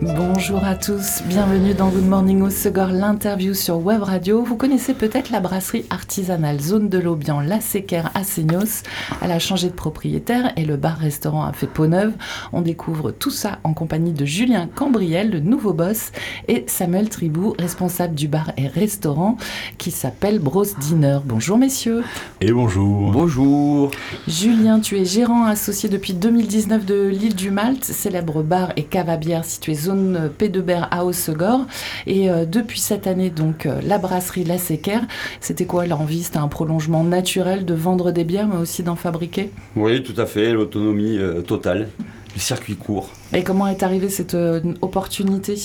Bonjour à tous, bienvenue dans Good Morning au Segor, l'interview sur Web Radio. Vous connaissez peut-être la brasserie artisanale Zone de l'Aubian, La Séquère à Seignos. Elle a changé de propriétaire et le bar-restaurant a fait peau neuve. On découvre tout ça en compagnie de Julien Cambriel, le nouveau boss, et Samuel Tribou, responsable du bar et restaurant qui s'appelle Bros Dinner. Bonjour messieurs. Et bonjour. Bonjour. Julien, tu es gérant associé depuis 2019 de l'île du Malte, célèbre bar et cave à bière situé zone P2Ber à Haussegor. Et euh, depuis cette année, donc, euh, la brasserie La Séquère, c'était quoi l'envie? C'était un prolongement naturel de vendre des bières, mais aussi d'en fabriquer? Oui, tout à fait, l'autonomie euh, totale, le circuit court. Et comment est arrivée cette opportunité?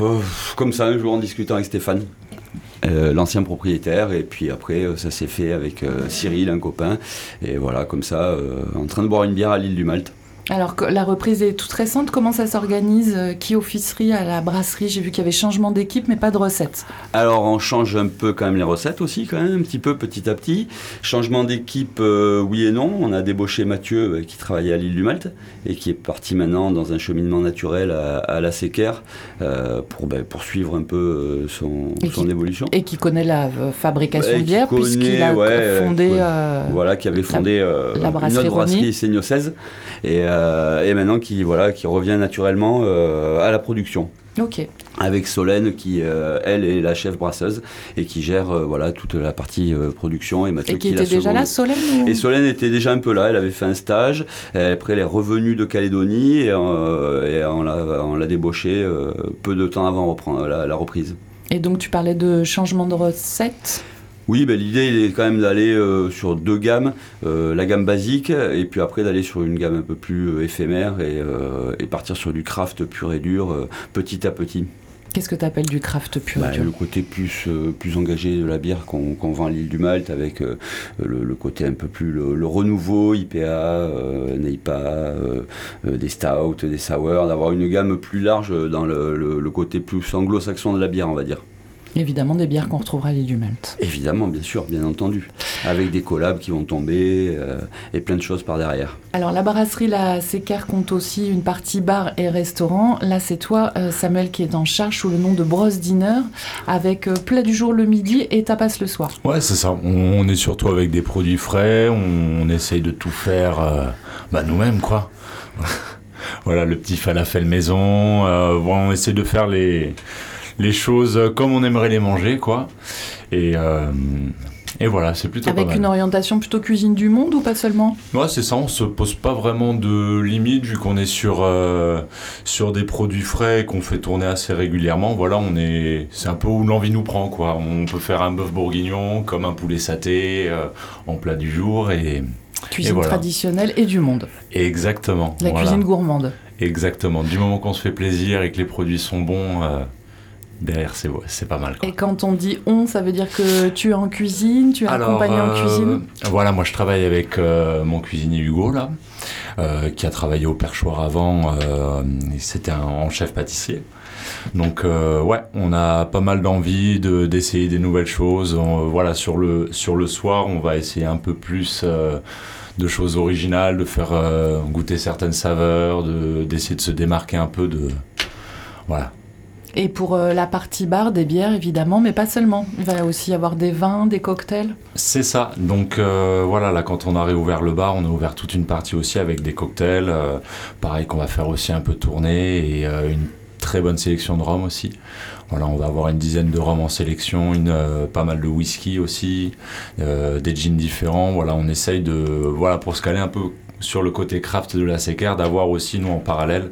Euh, comme ça, un jour en discutant avec Stéphane, euh, l'ancien propriétaire, et puis après, ça s'est fait avec euh, Cyril, un copain, et voilà, comme ça, en train de boire une bière à l'île du Malte. Alors la reprise est toute récente, comment ça s'organise Euh, Qui officerie à la brasserie? J'ai vu qu'il y avait changement d'équipe, mais pas de recette. Alors on change un peu quand même les recettes aussi, quand même, un petit peu petit à petit. Changement d'équipe, euh, oui et non. On a débauché Mathieu euh, qui travaillait à l'île du Malte et qui est parti maintenant dans un cheminement naturel à, à la Séquère euh, pour ben, poursuivre un peu son, Et son qui- évolution. Et qui connaît la fabrication Ouais, de bière, puisqu'il a ouais, fondé... ouais. voilà, qui avait fondé la une brasserie autre brasserie Rony. Seigno 16 et, euh, et maintenant qui, voilà, qui revient naturellement euh, à la production. Ok. Avec Solène qui, euh, elle, est la chef brasseuse et qui gère voilà, toute la partie production et Mathieu Et qui qui, était déjà là, Solène ou- Et Solène était déjà un peu là, elle avait fait un stage, après elle est revenue de Calédonie et, et on l'a débauchée peu de temps avant la reprise. Et donc tu parlais de changement de recette? Oui, ben, l'idée est quand même d'aller euh, sur deux gammes, euh, la gamme basique et puis après d'aller sur une gamme un peu plus euh, éphémère et, et partir sur du craft pur et dur petit à petit. Qu'est-ce que tu appelles du craft pur Bah, et dur le côté plus, euh, plus engagé de la bière qu'on vend à l'île du Malte avec euh, le, le côté un peu plus le, le renouveau, IPA, euh, NEIPA, des stouts, des sours, d'avoir une gamme plus large dans le côté plus anglo-saxon de la bière, on va dire. Évidemment, des bières qu'on retrouvera à l'île du Malte. Évidemment, bien sûr, bien entendu. Avec des collabs qui vont tomber euh, et plein de choses par derrière. Alors, la brasserie La Séquère compte aussi une partie bar et restaurant. Là, c'est toi, euh, Samuel, qui est en charge sous le nom de Bros Dinner, avec euh, plat du jour le midi et tapas le soir. Ouais, c'est ça. On, on est surtout avec des produits frais. On, on essaye de tout faire euh, bah, nous-mêmes, quoi. voilà, le petit falafel maison. euh, bon, on essaie de faire les, les choses comme on aimerait les manger, quoi. Et, euh, et voilà, c'est plutôt pas Avec mal. une orientation plutôt cuisine du monde ou pas seulement? Ouais, c'est ça, on se pose pas vraiment de limites vu qu'on est sur, euh, sur des produits frais qu'on fait tourner assez régulièrement. Voilà, on est, c'est un peu où l'envie nous prend, quoi. On peut faire un bœuf bourguignon comme un poulet saté euh, en plat du jour et. Cuisine voilà. traditionnelle et du monde. Exactement. La voilà. cuisine gourmande. Exactement. Du moment qu'on se fait plaisir et que les produits sont bons, euh, derrière c'est, pas mal. Quoi. Et quand on dit on, ça veut dire que tu es en cuisine, tu es accompagné en euh, cuisine? Voilà, moi je travaille avec euh, mon cuisinier Hugo là, euh, qui a travaillé au perchoir avant. C'était un en chef pâtissier. Donc euh, ouais, on a pas mal d'envie de, d'essayer des nouvelles choses. On- voilà, sur le sur le soir, on va essayer un peu plus. euh, de choses originales, de faire goûter certaines saveurs, de, d'essayer de se démarquer un peu de... Voilà, Et pour euh, la partie bar, des bières évidemment, mais pas seulement. Il va aussi y avoir des vins, des cocktails. C'est ça. Donc euh, voilà, là quand on a réouvert le bar, on a ouvert toute une partie aussi avec des cocktails. euh, pareil qu'on va faire aussi un peu tourner et une très bonne sélection de rhum aussi. Voilà, on va avoir une dizaine de rhum en sélection, une, pas mal de whisky aussi, des gins différents. Voilà, on essaye de, voilà, pour se caler un peu sur le côté craft de la Séquère, d'avoir aussi nous en parallèle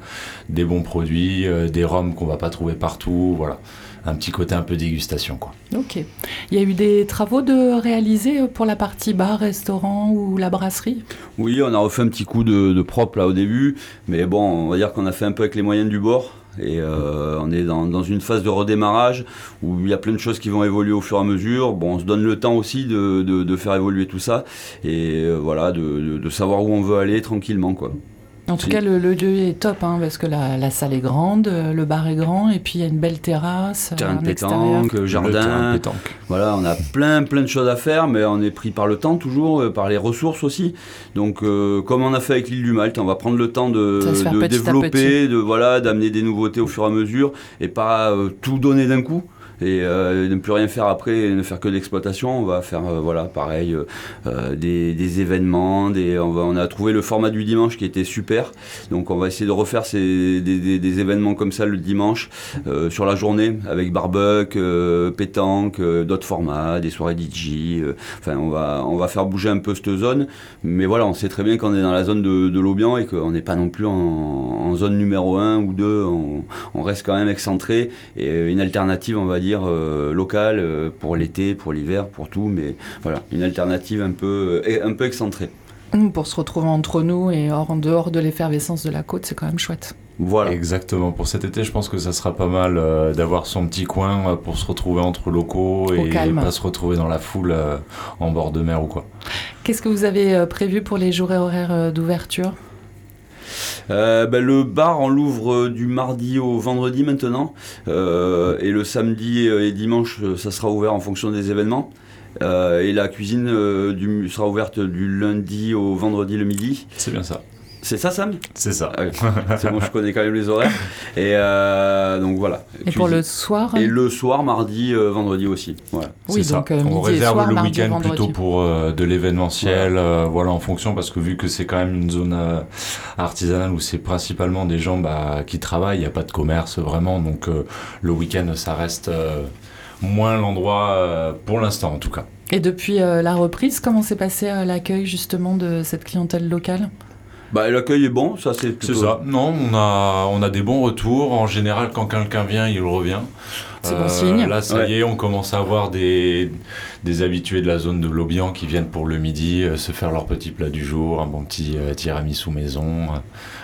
des bons produits, euh, des rhums qu'on va pas trouver partout. Voilà, un petit côté un peu dégustation quoi. Ok. Il y a eu des travaux de réaliser euh, pour la partie bar, restaurant ou la brasserie? Oui, on a refait un petit coup de, de propre là au début, mais bon, on va dire qu'on a fait un peu avec les moyens du bord. Et euh, on est dans, une phase de redémarrage où il y a plein de choses qui vont évoluer au fur et à mesure. Bon, on se donne le temps aussi de, de- faire évoluer tout ça et euh, voilà, de, de- de savoir où on veut aller tranquillement, quoi. En tout cas, le, lieu est top, hein, parce que la, salle est grande, euh, le bar est grand, et puis il y a une belle terrasse. Terrain de pétanque, jardin. Voilà, on a plein, plein de choses à faire, mais on est pris par le temps toujours, euh, par les ressources aussi. Donc, euh, comme on a fait avec l'île du Malte, on va prendre le temps de, de développer, de voilà, d'amener des nouveautés au fur et à mesure, et pas tout donner d'un coup et euh, ne plus rien faire après et ne faire que l'exploitation. On va faire, euh, voilà, pareil, euh, des, événements. On, a trouvé le format du dimanche qui était super. Donc on va essayer de refaire des, événements comme ça le dimanche sur la journée avec barbecue, pétanque, d'autres formats, des soirées DJ. enfin, on va, on va faire bouger un peu cette zone. Mais voilà, on sait très bien qu'on est dans la zone de, de l'Aubian et qu'on n'est pas non plus en, zone numéro 1 ou 2. On, on reste quand même excentré et une alternative, on va dire euh, local euh, pour l'été, pour l'hiver, pour tout, mais voilà, une alternative un peu, euh, un peu excentrée. Mmh, pour se retrouver entre nous et hors, en dehors de l'effervescence de la côte, c'est quand même chouette. Voilà. Exactement. Pour cet été, je pense que ça sera pas mal d'avoir son petit coin pour se retrouver entre locaux et pas se retrouver dans la foule en bord de mer ou quoi. Qu'est-ce que vous avez prévu pour les jours et horaires d'ouverture? Euh, ben, le bar, on l'ouvre euh, du mardi au vendredi maintenant. Euh, et le samedi et dimanche, ça sera ouvert en fonction des événements. et la cuisine sera ouverte du lundi au vendredi le midi. C'est bien ça. C'est ça, Sam? C'est ça. Ah c'est bon, je connais quand même les horaires. Et euh, donc voilà. Et pour le soir Et le soir, mardi, euh, vendredi aussi. Oui, donc euh, on réserve le week-end plutôt pour de l'événementiel, voilà, en fonction, parce que vu que c'est quand même une zone artisanale où c'est principalement des gens bah, qui travaillent, il n'y a pas de commerce vraiment, donc le week-end, ça reste moins l'endroit pour l'instant en tout cas. Et depuis la reprise, comment s'est passé l'accueil justement de cette clientèle locale? Bah, l'accueil est bon, ça c'est plutôt... C'est ça. Non, on a, on a des bons retours. En général, quand quelqu'un vient, il revient. C'est bon signe. Euh, là, ça y est, on commence à avoir des, des habitués de la zone de l'Aubian qui viennent pour le midi euh, se faire leur petit plat du jour, un bon petit euh, tiramisu maison.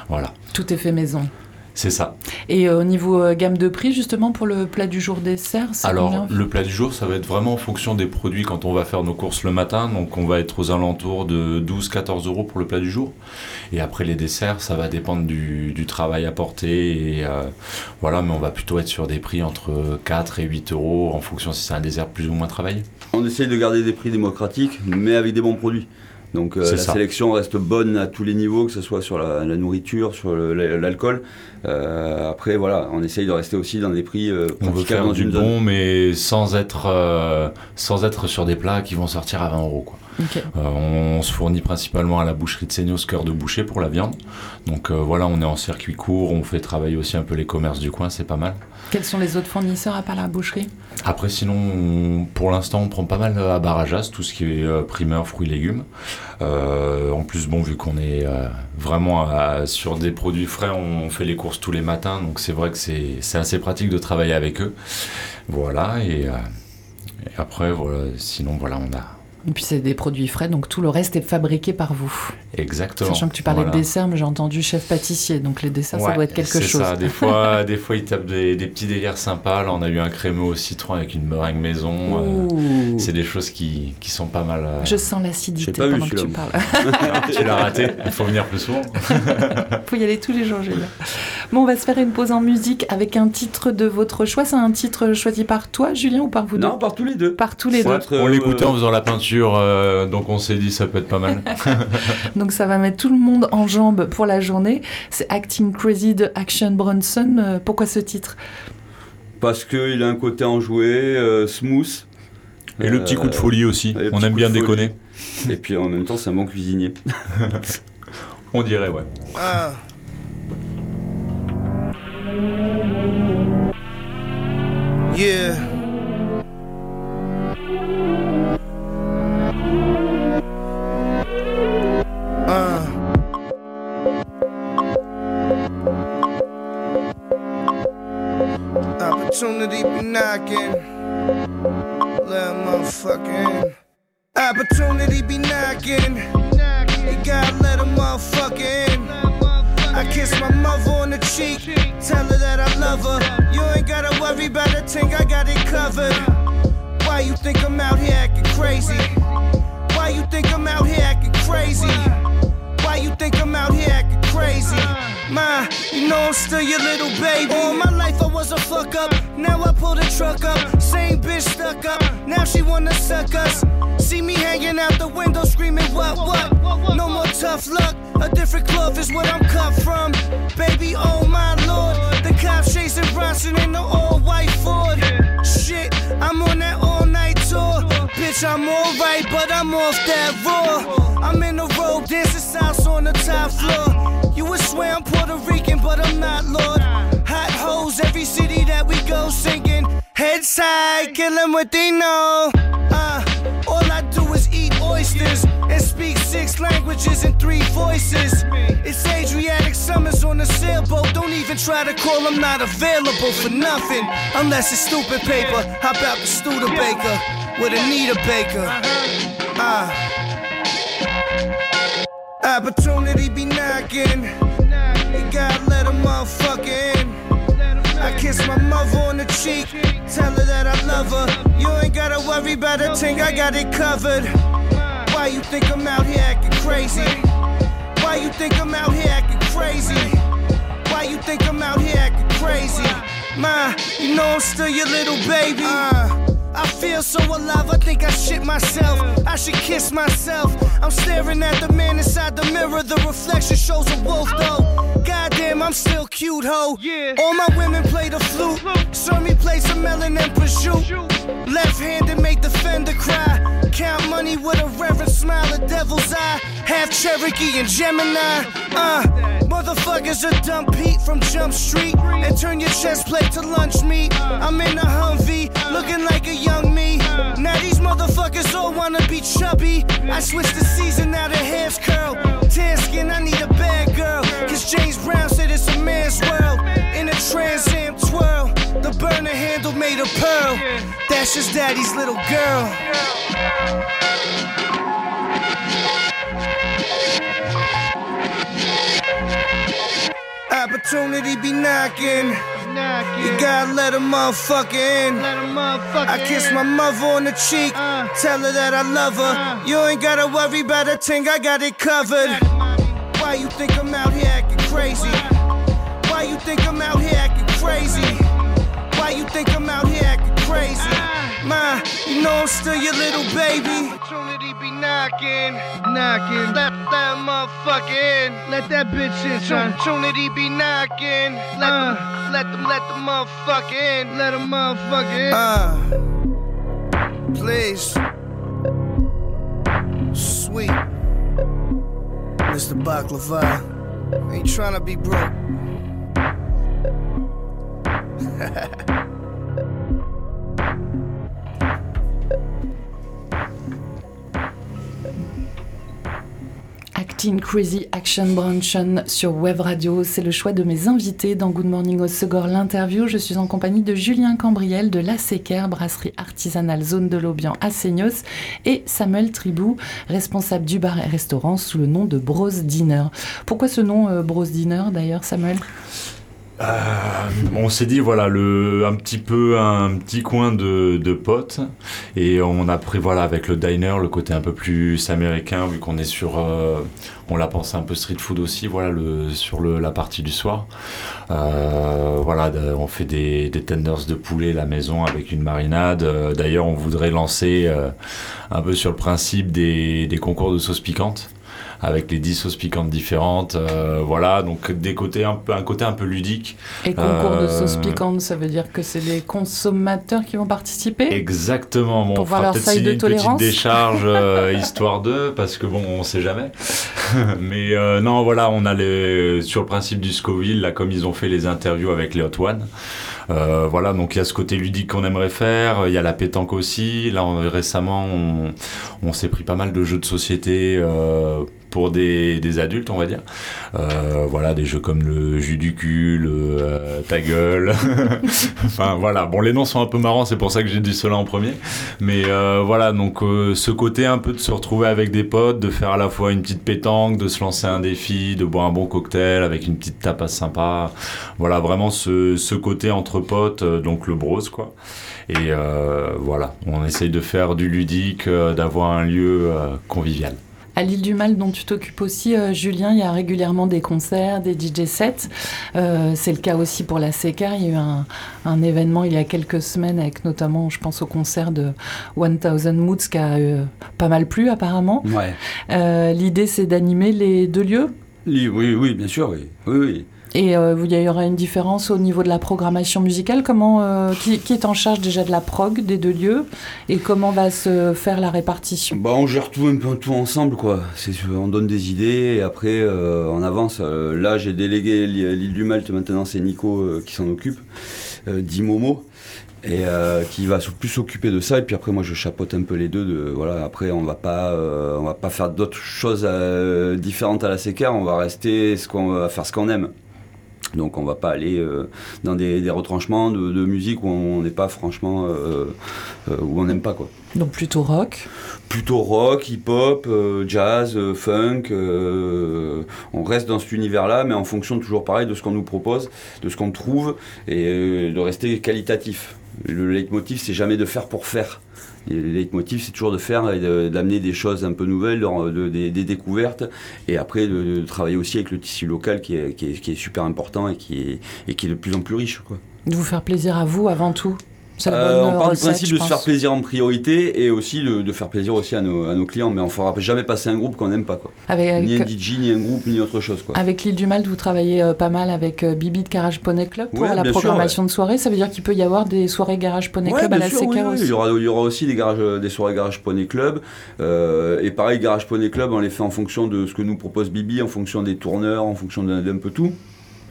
voilà. Tout est fait maison. C'est ça. Et au niveau gamme de prix, justement, pour le plat du jour dessert Alors, le plat du jour, ça va être vraiment en fonction des produits quand on va faire nos courses le matin. Donc, on va être aux alentours de 12-14 euros pour le plat du jour. Et après les desserts, ça va dépendre du, travail apporté. Et, euh, voilà, mais on va plutôt être sur des prix entre 4 et 8 euros en fonction si c'est un dessert plus ou moins travaillé. On essaye de garder des prix démocratiques, mais avec des bons produits. Donc euh, la sélection reste bonne à tous les niveaux, que ce soit sur la, nourriture, sur l'alcool. Euh, après, voilà, on essaye de rester aussi dans des prix euh, on veut faire du bon, mais sans être, sans être sur des plats qui vont sortir à 20 euros. Quoi. On, se fournit principalement à la boucherie de Seignos, cœur de boucher pour la viande. Donc voilà, on est en circuit court, on fait travailler aussi un peu les commerces du coin, c'est pas mal. Quels sont les autres fournisseurs à part la boucherie? Après, sinon, pour l'instant, on prend pas mal à Barajas, tout ce qui est euh, primeur, fruits, légumes. Euh, en plus, bon, vu qu'on est euh, vraiment sur des produits frais, on, fait les courses tous les matins, donc c'est vrai que c'est assez pratique de travailler avec eux. Voilà, et, et après, voilà, sinon, voilà, on a et puis c'est des produits frais, donc tout le reste est fabriqué par vous. Exactement. Sachant que tu parlais de dessert, mais j'ai entendu chef pâtissier, donc les desserts, ça doit être quelque chose. C'est ça, des fois, des fois ils tapent des, petits délires sympas. Là, on a eu un crémeux au citron avec une meringue maison. Euh, c'est des choses qui, qui, sont pas mal. Euh, Je sens l'acidité pendant que tu parles. tu l'as raté, il faut venir plus souvent. Il faut y aller tous les jours, Julien. Bon, on va se faire une pause en musique avec un titre de votre choix. C'est un titre choisi par toi, Julien, ou par vous deux Non, par tous les deux. Par tous les deux. On l'écoutait en faisant la peinture euh, donc on s'est dit ça peut être pas mal. donc ça va mettre tout le monde en jambes pour la journée. C'est Acting Crazy de Action Bronson. Euh, pourquoi ce titre? Parce qu'il a un côté enjoué, euh, smooth. Et le petit coup de folie aussi. On aime bien déconner. Et puis en même temps, c'est un bon cuisinier. on dirait, ouais. Ah. Yeah. Uh. Opportunity be knocking. Let motherfucking. Opportunity be knocking. You gotta let a motherfucker in. I kiss my mother think I'm out here acting crazy? Why you think I'm out here acting crazy? Why you think I'm out here acting crazy? Ma, you know I'm still your little baby. All my life I was a fuck up. Now I pull the truck up. Same bitch stuck up. Now she wanna suck us. See me hanging out the window screaming, what, what? No more tough luck. A different cloth is what I'm cut from. Baby, oh my lord. The cops chasing Bronson in the all white Ford. I'm alright, but I'm off that raw. I'm in the road, dancing salsa on the top floor. You would swear I'm Puerto Rican, but I'm not, Lord. Hot hoes, every city that we go singing. Head side, kill them what they know. Uh, all I do is eat oysters and speak six languages in three voices. It's Adriatic summers on a sailboat. Don't even try to call, I'm not available for nothing. Unless it's stupid paper. How about the Studebaker with Anita Baker? Uh, opportunity be knocking. You gotta let a motherfucker in. I kiss my mother on the cheek, tell her that I love her. You ain't gotta worry about a thing, I got it covered. Why you think I'm out here acting crazy? Why you think I'm out here acting crazy? Why you think I'm out here acting crazy? Ma, you know I'm still your little baby. Uh, I feel so alive, I think I shit myself. I should kiss myself. I'm staring at the man inside the mirror. The reflection shows a wolf, though. Goddamn, I'm still cute, ho. All my women play the flute. Saw me play some melon and prosciutto. Left handed make the fender cry. Count money with a reverent smile, a devil's eye. Half Cherokee and Gemini. Uh, motherfuckers are dump Pete from Jump Street. And turn your chest plate to lunch meat. I'm in a Humvee, looking like a young me. Now these motherfuckers all wanna be chubby. I switched the season, now the hair's curl. Tan skin, I need a bad girl. Cause James Brown said it's a man's world. In a Trans Am twirl, the burner handle made of pearl. That's just daddy's little girl. Opportunity be knocking. You gotta let a motherfucker in. I kiss my mother on the cheek, tell her that I love her. You ain't gotta worry about a thing, I got it covered. Why you think I'm out here acting crazy? Why you think I'm out here acting crazy? Why you think I'm out here acting crazy? Ma, you know I'm still your little baby. Knocking, knocking. Let that motherfucker in. Let that bitch in, son. Opportunity be knocking. Let them, let them, let the motherfucker in. Let a motherfucker in. Uh, please. Sweet. Mr. Baklava. Ain't trying to be broke. Crazy Action Branchen sur Web Radio. C'est le choix de mes invités dans Good Morning au Segor l'interview. Je suis en compagnie de Julien Cambriel de La Séquer, brasserie artisanale Zone de l'Aubian à Seignos, et Samuel Tribou, responsable du bar et restaurant sous le nom de Bros Dinner. Pourquoi ce nom euh, Bros Dinner d'ailleurs, Samuel? Euh, on s'est dit voilà le un petit peu un petit coin de, de potes. Et on a pris voilà avec le diner le côté un peu plus américain vu qu'on est sur euh, on l'a pensé un peu street food aussi voilà le sur le, la partie du soir. Euh, voilà on fait des, des tenders de poulet la maison avec une marinade. Euh, d'ailleurs on voudrait lancer un peu sur le principe des, des concours de sauces piquantes avec les 10 sauces piquantes différentes euh, voilà donc des côtés un peu un côté un peu ludique Et concours de Euh, sauce piquante, ça veut dire que c'est les consommateurs qui vont participer? Exactement. Bon, Pour on voir leur seuil de une petite tolérance? décharge euh, histoire de, parce que bon, on sait jamais. Mais euh, non, voilà, on a les, sur le principe du Scoville, là, comme ils ont fait les interviews avec les Hot One. Euh, voilà, donc il y a ce côté ludique qu'on aimerait faire. Il y a la pétanque aussi. Là, on- récemment, on, on s'est pris pas mal de jeux de société. euh, pour des, adultes, on va dire. Euh, voilà, des jeux comme le jus du cul, le euh, ta gueule. enfin, voilà. Bon, les noms sont un peu marrants, c'est pour ça que j'ai dit cela en premier. Mais euh, voilà, donc ce côté un peu de se retrouver avec des potes, de faire à la fois une petite pétanque, de se lancer un défi, de boire un bon cocktail avec une petite tapas sympa. Voilà, vraiment ce, ce côté entre potes, donc le bros, quoi. Et voilà, on essaye de faire du ludique, d'avoir un lieu convivial. À l'île du Mal, dont tu t'occupes aussi, euh, Julien, il y a régulièrement des concerts, des DJ sets. Euh, c'est le cas aussi pour la Secar. Il y a eu un, un, événement il y a quelques semaines avec notamment, je pense au concert de 1000 Moods qui a euh, pas mal plu apparemment. Ouais. Euh, L'idée, c'est d'animer les deux lieux? Oui, oui, bien sûr, oui. oui, oui. Et euh, il y aura une différence au niveau de la programmation musicale. Comment, euh, qui, est en charge déjà de la prog des deux lieux et comment va se faire la répartition? Bah, On gère tout un peu tout ensemble. Quoi. On donne des idées et après euh, on avance. Euh, là j'ai délégué l'île du Malte, maintenant c'est Nico qui s'en occupe, euh, Dimomo. Et qui va plus s'occuper de ça et puis après moi je chapeaute un peu les deux de, voilà après on va pas on va pas faire d'autres choses différentes à la séquère on va rester ce qu'on va faire ce qu'on aime donc on va pas aller euh, dans des, retranchements de, de, musique où on n'est pas franchement euh, euh, où on n'aime pas quoi. Donc plutôt rock. Plutôt rock, hip-hop, jazz, funk. on reste dans cet univers-là, mais en fonction toujours pareil de ce qu'on nous propose, de ce qu'on trouve et de rester qualitatif. Le leitmotiv c'est jamais de faire pour faire. Et le leitmotiv, c'est toujours de faire et d'amener des choses un peu nouvelles, de, de, des, découvertes, et après de, de, travailler aussi avec le tissu local qui est, qui est, qui est super important et qui, est, et qui est de plus en plus riche. Quoi. De vous faire plaisir à vous avant tout euh, on part du principe de se faire plaisir en priorité et aussi de, de faire plaisir aussi à nos, à nos, clients, mais on ne fera jamais passer un groupe qu'on n'aime pas. Quoi. Avec, ni un DJ, ni un groupe, ni autre chose. Quoi. Avec l'île du Malte, vous travaillez euh, pas mal avec euh, Bibi de Garage Poney Club pour ouais, la programmation sûr, ouais. de soirée. Ça veut dire qu'il peut y avoir des soirées Garage Poney Club à la sûr, Seca aussi il y, aura, il y aura aussi des, garages, des soirées Garage Poney Club. Euh, et pareil, Garage Poney Club, on les fait en fonction de ce que nous propose Bibi, en fonction des tourneurs, en fonction d'un peu tout.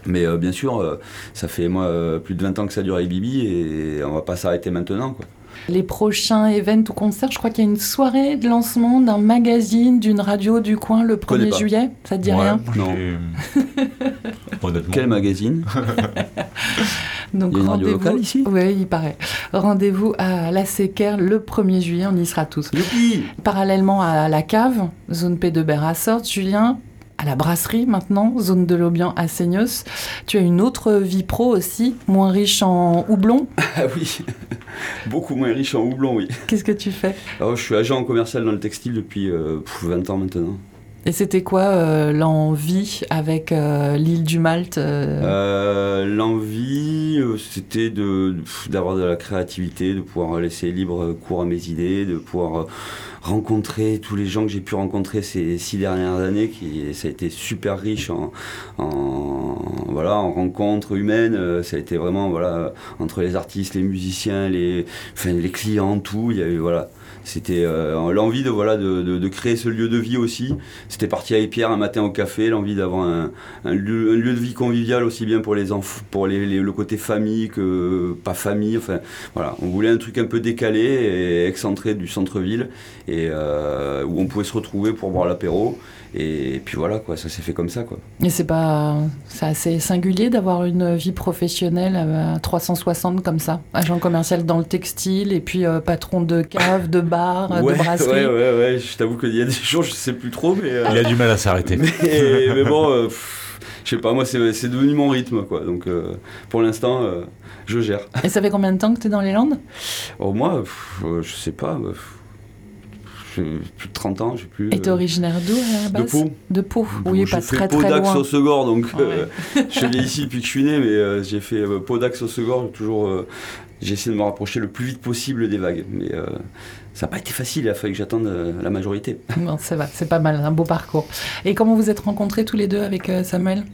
Mais euh, bien sûr, euh, ça fait moi euh, plus de 20 ans que ça dure avec Bibi et on va pas s'arrêter maintenant. Quoi. Les prochains événements ou concerts, je crois qu'il y a une soirée de lancement d'un magazine, d'une radio du coin le 1er juillet. Ça te dit ouais, rien Non. Honnêtement. Quel magazine? Donc, il y a une radio locale ici? Oui, il paraît. Rendez-vous à la Séquer le 1er juillet, on y sera tous. Youpi Parallèlement à la cave, zone P de Berrassort, Julien, à la brasserie maintenant, zone de l'Aubian à Seignos. Tu as une autre vie pro aussi, moins riche en houblon? Ah oui, beaucoup moins riche en houblon, oui. Qu'est-ce que tu fais? Alors, Je suis agent commercial dans le textile depuis euh, 20 ans maintenant. Et c'était quoi euh, l'envie avec euh, l'île du Malte euh... L'envie, c'était d'avoir de, la créativité, de pouvoir laisser libre cours à mes idées, de pouvoir rencontrer tous les gens que j'ai pu rencontrer ces six dernières années, qui ça a été super riche en, en voilà en rencontres humaines. Ça a été vraiment voilà entre les artistes, les musiciens, les enfin, les clients, tout. Il y a eu voilà c'était euh, l'envie de voilà de, de, créer ce lieu de vie aussi. C'était parti avec Pierre un matin au café, l'envie d'avoir un, un, lieu, un, lieu, de vie convivial aussi bien pour les enfants, pour les, les, le côté famille que pas famille. Enfin voilà, on voulait un truc un peu décalé et excentré du centre-ville et euh, où on pouvait se retrouver pour boire l'apéro. Et puis voilà quoi, ça s'est fait comme ça quoi. Et c'est pas, c'est assez singulier d'avoir une vie professionnelle à 360 comme ça, agent commercial dans le textile et puis euh, patron de cave, de bar, ouais, de brasserie. Ouais ouais ouais, je t'avoue qu'il y a des jours je sais plus trop mais. Euh... Il a du mal à s'arrêter. Mais, mais, bon, euh, je sais pas, moi c'est devenu mon rythme quoi, donc euh, pour l'instant je gère. Et ça fait combien de temps que tu es dans les Landes? Oh moi, pff, je sais pas. Pff plus de 30 ans, je sais plus. Et t'es originaire d'où à la base De Pau. De Pau, oui, pas très très loin. au Segor, donc ouais. euh, je suis ici depuis que je suis né, mais euh, j'ai fait euh, Pau d'Axe au Segor, toujours. euh, j'ai essayé de me rapprocher le plus vite possible des vagues, mais euh, ça n'a pas été facile, il a fallu que j'attende euh, la majorité. Bon, c'est vrai, c'est pas mal, un beau parcours. Et comment vous êtes rencontrés tous les deux avec euh, Samuel?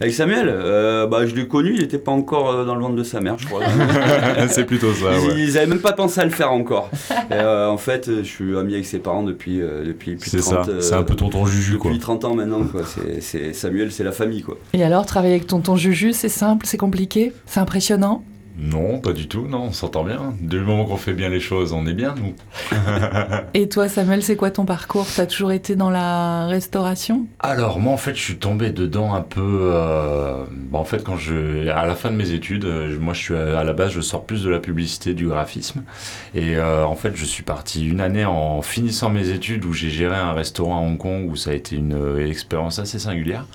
Avec Samuel, euh, bah, je l'ai connu, il n'était pas encore euh, dans le ventre de sa mère, je crois. c'est plutôt ça, ils, ouais. ils avaient même pas pensé à le faire encore. Et, euh, en fait, je suis ami avec ses parents depuis, euh, depuis plus de 30 C'est ça, c'est un peu tonton Juju, depuis quoi. 30 ans maintenant, quoi. C'est Samuel, c'est la famille, quoi. Et alors, travailler avec tonton Juju, c'est simple, c'est compliqué, c'est impressionnant? Non, pas du tout, non, on s'entend bien. Du moment qu'on fait bien les choses, on est bien, nous. Et toi, Samuel, c'est quoi ton parcours? T'as toujours été dans la restauration? Alors, moi, en fait, je suis tombé dedans un peu. Euh... Bon, en fait, quand je, à la fin de mes études, moi, je suis à, à la base, je sors plus de la publicité, du graphisme, et euh, en fait, je suis parti une année en finissant mes études où j'ai géré un restaurant à Hong Kong où ça a été une, une expérience assez singulière.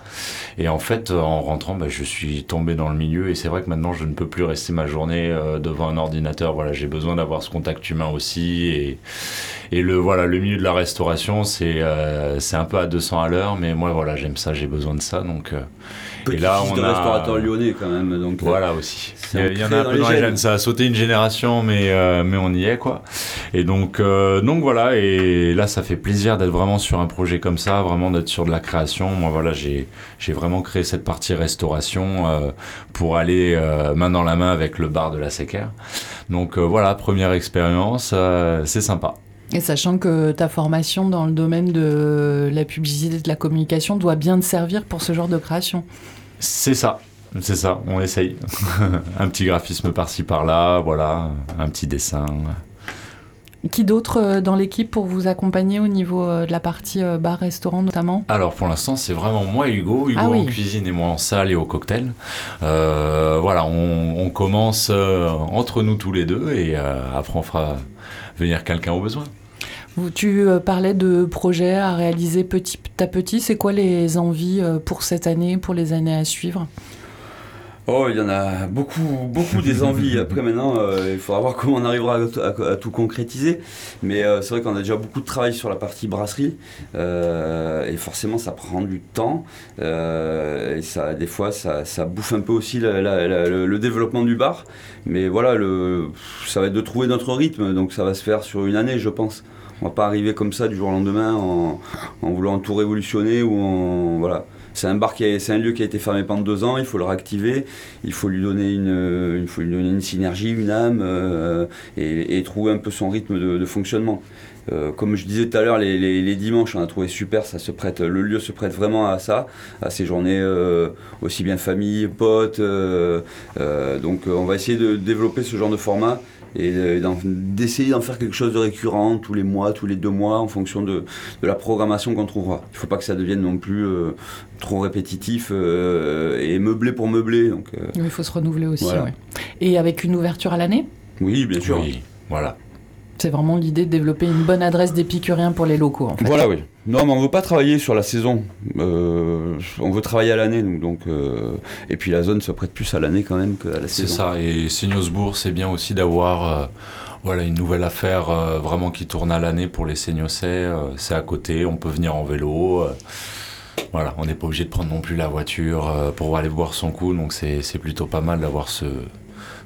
Et en fait, en rentrant, bah, je suis tombé dans le milieu, et c'est vrai que maintenant, je ne peux plus rester mal journée euh, devant un ordinateur. Voilà, j'ai besoin d'avoir ce contact humain aussi. Et, le, voilà, le milieu de la restauration, c'est euh, un peu à 200 à l'heure, mais moi, voilà, j'aime ça, j'ai besoin de ça. Donc, euh, Petit et là, fils on de a- restaurateur lyonnais quand même. Donc, euh, voilà aussi. c'est Il y, en a un peu dans les jeunes. Ça a sauté une génération, mais, euh, mais on y est, quoi. Et donc, euh, donc voilà. Et là, ça fait plaisir d'être vraiment sur un projet comme ça, vraiment d'être sur de la création. Moi, voilà, j'ai j'ai vraiment créé cette partie restauration euh, pour aller euh, main dans la main avec le bar de la Séquère. Donc euh, voilà, première expérience, euh, c'est sympa. Et sachant que ta formation dans le domaine de la publicité et de la communication doit bien te servir pour ce genre de création. C'est ça. C'est ça, on essaye. un petit graphisme par-ci par-là, voilà, un petit dessin. Qui d'autre euh, dans l'équipe pour vous accompagner au niveau euh, de la partie euh, bar-restaurant notamment? Alors pour l'instant c'est vraiment moi et Hugo, Hugo Ah oui. en cuisine et moi en salle et au cocktail. Euh, voilà, on, on commence entre nous tous les deux et euh, après on fera venir quelqu'un au besoin. Tu euh, parlais de projets à réaliser petit à petit. C'est quoi les envies euh, pour cette année, pour les années à suivre? Oh, il y en a beaucoup, beaucoup des envies. Après, maintenant, euh, il faudra voir comment on arrivera à, t- à- à tout concrétiser. Mais euh, c'est vrai qu'on a déjà beaucoup de travail sur la partie brasserie. euh, et forcément, ça prend du temps. et ça, des fois, ça, ça bouffe un peu aussi la- la- la- le, le développement du bar. Mais voilà, le, ça va être de trouver notre rythme. Donc, ça va se faire sur une année, je pense. On va pas arriver comme ça du jour au lendemain en, en voulant tout révolutionner ou en. Voilà. C'est un bar qui a- c'est un lieu qui a été fermé pendant deux ans, il faut le réactiver, il faut lui donner une, euh, il faut lui donner une synergie, une âme, euh, et, trouver un peu son rythme de, fonctionnement. Euh, comme je disais tout à l'heure, les, dimanches, on a trouvé super, ça se prête, le lieu se prête vraiment à ça, à ces journées aussi bien famille, potes. donc on va essayer de développer ce genre de format et euh, d'essayer d'en faire quelque chose de récurrent tous les mois, tous les deux mois, en fonction de, de la programmation qu'on trouvera. Il ne faut pas que ça devienne non plus euh, trop répétitif euh, et meublé pour meubler. Donc, euh, Il faut se renouveler aussi. Voilà. ouais. Et avec une ouverture à l'année? Oui, bien sûr. Oui, voilà. C'est vraiment l'idée de développer une bonne adresse d'épicurien pour les locaux. En fait. Voilà, oui. Non, mais on veut pas travailler sur la saison. Euh, on veut travailler à l'année. Donc, euh, et puis la zone se prête plus à l'année quand même qu'à la C'est saison. ça. Et Seignosbourg, c'est bien aussi d'avoir euh, voilà, une nouvelle affaire vraiment qui tourne à l'année pour les Seignossais. C'est à côté, on peut venir en vélo. voilà, on n'est pas obligé de prendre non plus la voiture pour aller boire son coup. Donc c'est c'est plutôt pas mal d'avoir ce,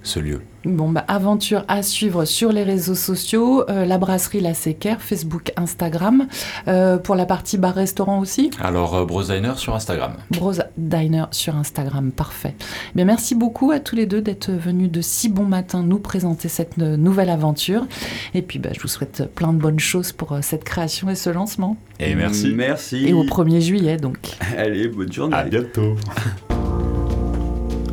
ce lieu. Bon, bah, aventure à suivre sur les réseaux sociaux, euh, la brasserie La Séquère, Facebook, Instagram. Euh, pour la partie bar-restaurant aussi, Alors, euh, Bros Diner sur Instagram. Bros Diner sur Instagram, parfait. Bien, merci beaucoup à tous les deux d'être venus de si bon matin nous présenter cette nouvelle aventure. Et puis, bah, je vous souhaite plein de bonnes choses pour euh, cette création et ce lancement. Et merci. Merci. Et au 1er juillet, donc. Allez, bonne journée. À bientôt.